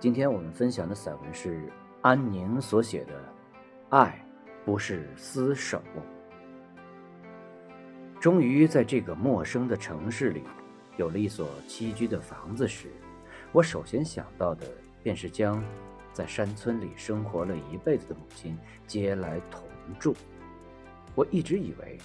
今天我们分享的散文是安宁所写的《爱不是厮守》。终于在这个陌生的城市里，有了一所栖居的房子时，我首先想到的便是将在山村里生活了一辈子的母亲接来同住。我一直以为，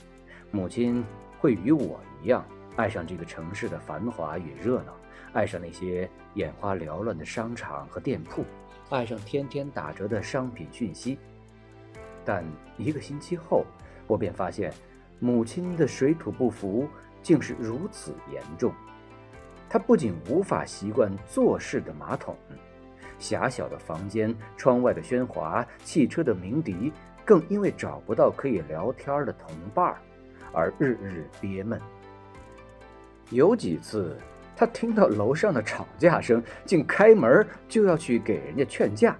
母亲会与我一样爱上这个城市的繁华与热闹，爱上那些眼花缭乱的商场和店铺，爱上天天打折的商品讯息。但一个星期后，我便发现。母亲的水土不服竟是如此严重，她不仅无法习惯坐式的马桶、狭小的房间、窗外的喧哗、汽车的鸣笛，更因为找不到可以聊天的同伴而日日憋闷。有几次，他听到楼上的吵架声，竟开门就要去给人家劝架。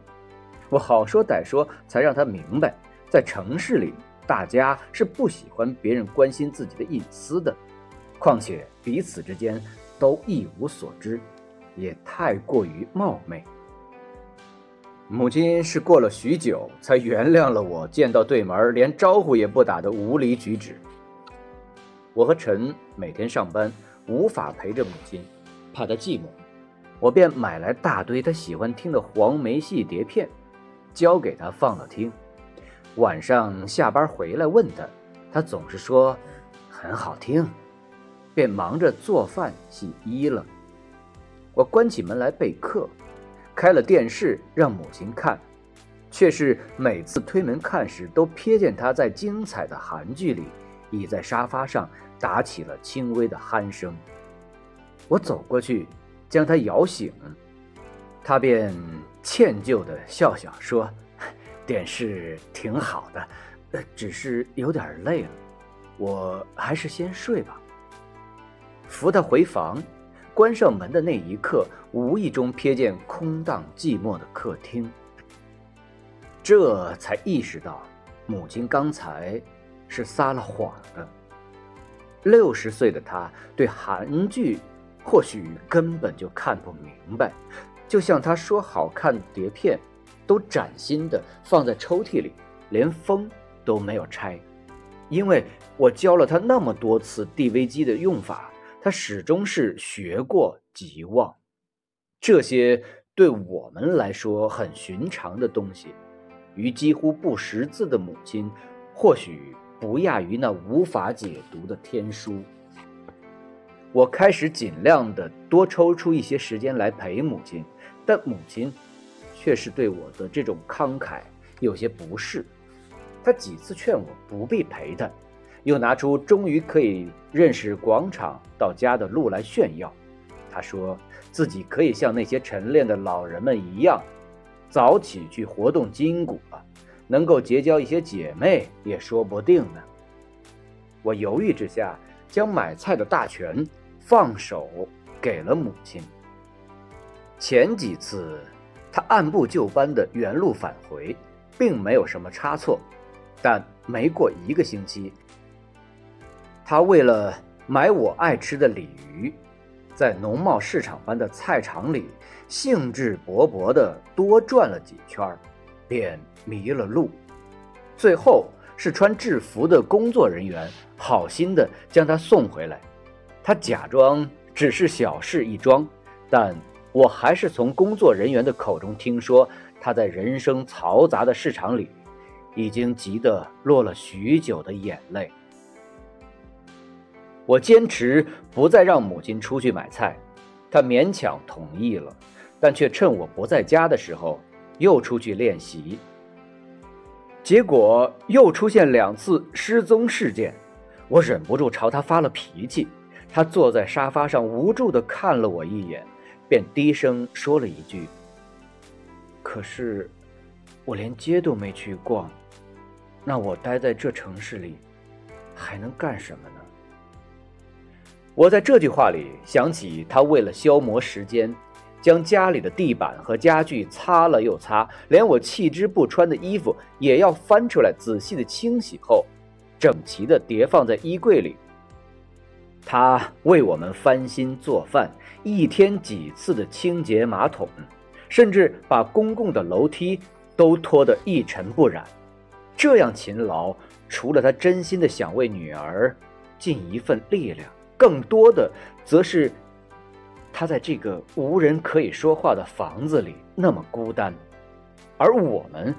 我好说歹说，才让他明白，在城市里。大家是不喜欢别人关心自己的隐私的，况且彼此之间都一无所知，也太过于冒昧。母亲是过了许久才原谅了我见到对门连招呼也不打的无理举止。我和陈每天上班无法陪着母亲，怕她寂寞，我便买来大堆她喜欢听的黄梅戏碟片，交给她放了听。晚上下班回来问她，她总是说很好听，便忙着做饭洗衣了。我关起门来备课，开了电视让母亲看，却是每次推门看时，都瞥见他在精彩的韩剧里倚在沙发上打起了轻微的鼾声。我走过去将他摇醒，他便歉疚地笑笑说。电视挺好的，呃，只是有点累了，我还是先睡吧。扶他回房，关上门的那一刻，无意中瞥见空荡寂寞的客厅，这才意识到母亲刚才是撒了谎的。六十岁的他对韩剧或许根本就看不明白，就像他说好看碟片。都崭新的放在抽屉里，连封都没有拆，因为我教了他那么多次 DV 机的用法，他始终是学过即忘。这些对我们来说很寻常的东西，于几乎不识字的母亲，或许不亚于那无法解读的天书。我开始尽量的多抽出一些时间来陪母亲，但母亲。却是对我的这种慷慨有些不适，她几次劝我不必陪她，又拿出终于可以认识广场到家的路来炫耀。她说自己可以像那些晨练的老人们一样，早起去活动筋骨了，能够结交一些姐妹也说不定呢。我犹豫之下，将买菜的大权放手给了母亲。前几次。他按部就班的原路返回，并没有什么差错。但没过一个星期，他为了买我爱吃的鲤鱼，在农贸市场般的菜场里兴致勃勃地多转了几圈儿，便迷了路。最后是穿制服的工作人员好心的将他送回来。他假装只是小事一桩，但。我还是从工作人员的口中听说，他在人生嘈杂的市场里，已经急得落了许久的眼泪。我坚持不再让母亲出去买菜，她勉强同意了，但却趁我不在家的时候又出去练习。结果又出现两次失踪事件，我忍不住朝他发了脾气。他坐在沙发上，无助地看了我一眼。便低声说了一句：“可是，我连街都没去逛，那我待在这城市里，还能干什么呢？”我在这句话里想起他为了消磨时间，将家里的地板和家具擦了又擦，连我弃之不穿的衣服也要翻出来仔细的清洗后，整齐的叠放在衣柜里。他为我们翻新做饭，一天几次的清洁马桶，甚至把公共的楼梯都拖得一尘不染。这样勤劳，除了他真心的想为女儿尽一份力量，更多的则是他在这个无人可以说话的房子里那么孤单，而我们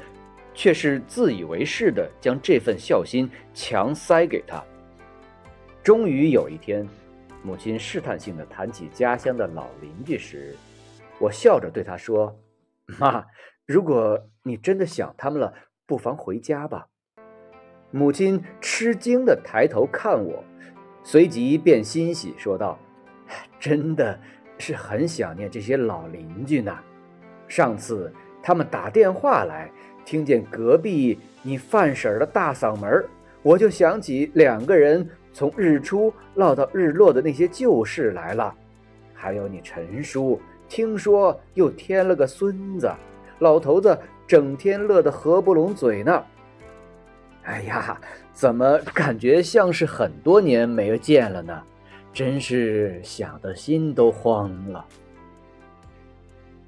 却是自以为是的将这份孝心强塞给他。终于有一天，母亲试探性的谈起家乡的老邻居时，我笑着对她说：“妈，如果你真的想他们了。”不妨回家吧。母亲吃惊的抬头看我，随即便欣喜说道：“真的是很想念这些老邻居呢。上次他们打电话来，听见隔壁你范婶的大嗓门，我就想起两个人从日出唠到日落的那些旧事来了。还有你陈叔，听说又添了个孙子，老头子。”整天乐得合不拢嘴呢。哎呀，怎么感觉像是很多年没有见了呢？真是想的心都慌了。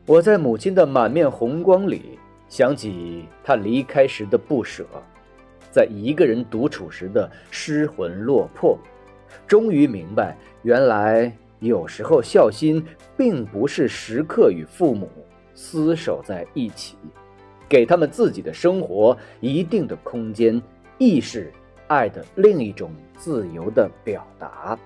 我在母亲的满面红光里想起她离开时的不舍，在一个人独处时的失魂落魄，终于明白，原来有时候孝心并不是时刻与父母厮守在一起。给他们自己的生活一定的空间，亦是爱的另一种自由的表达。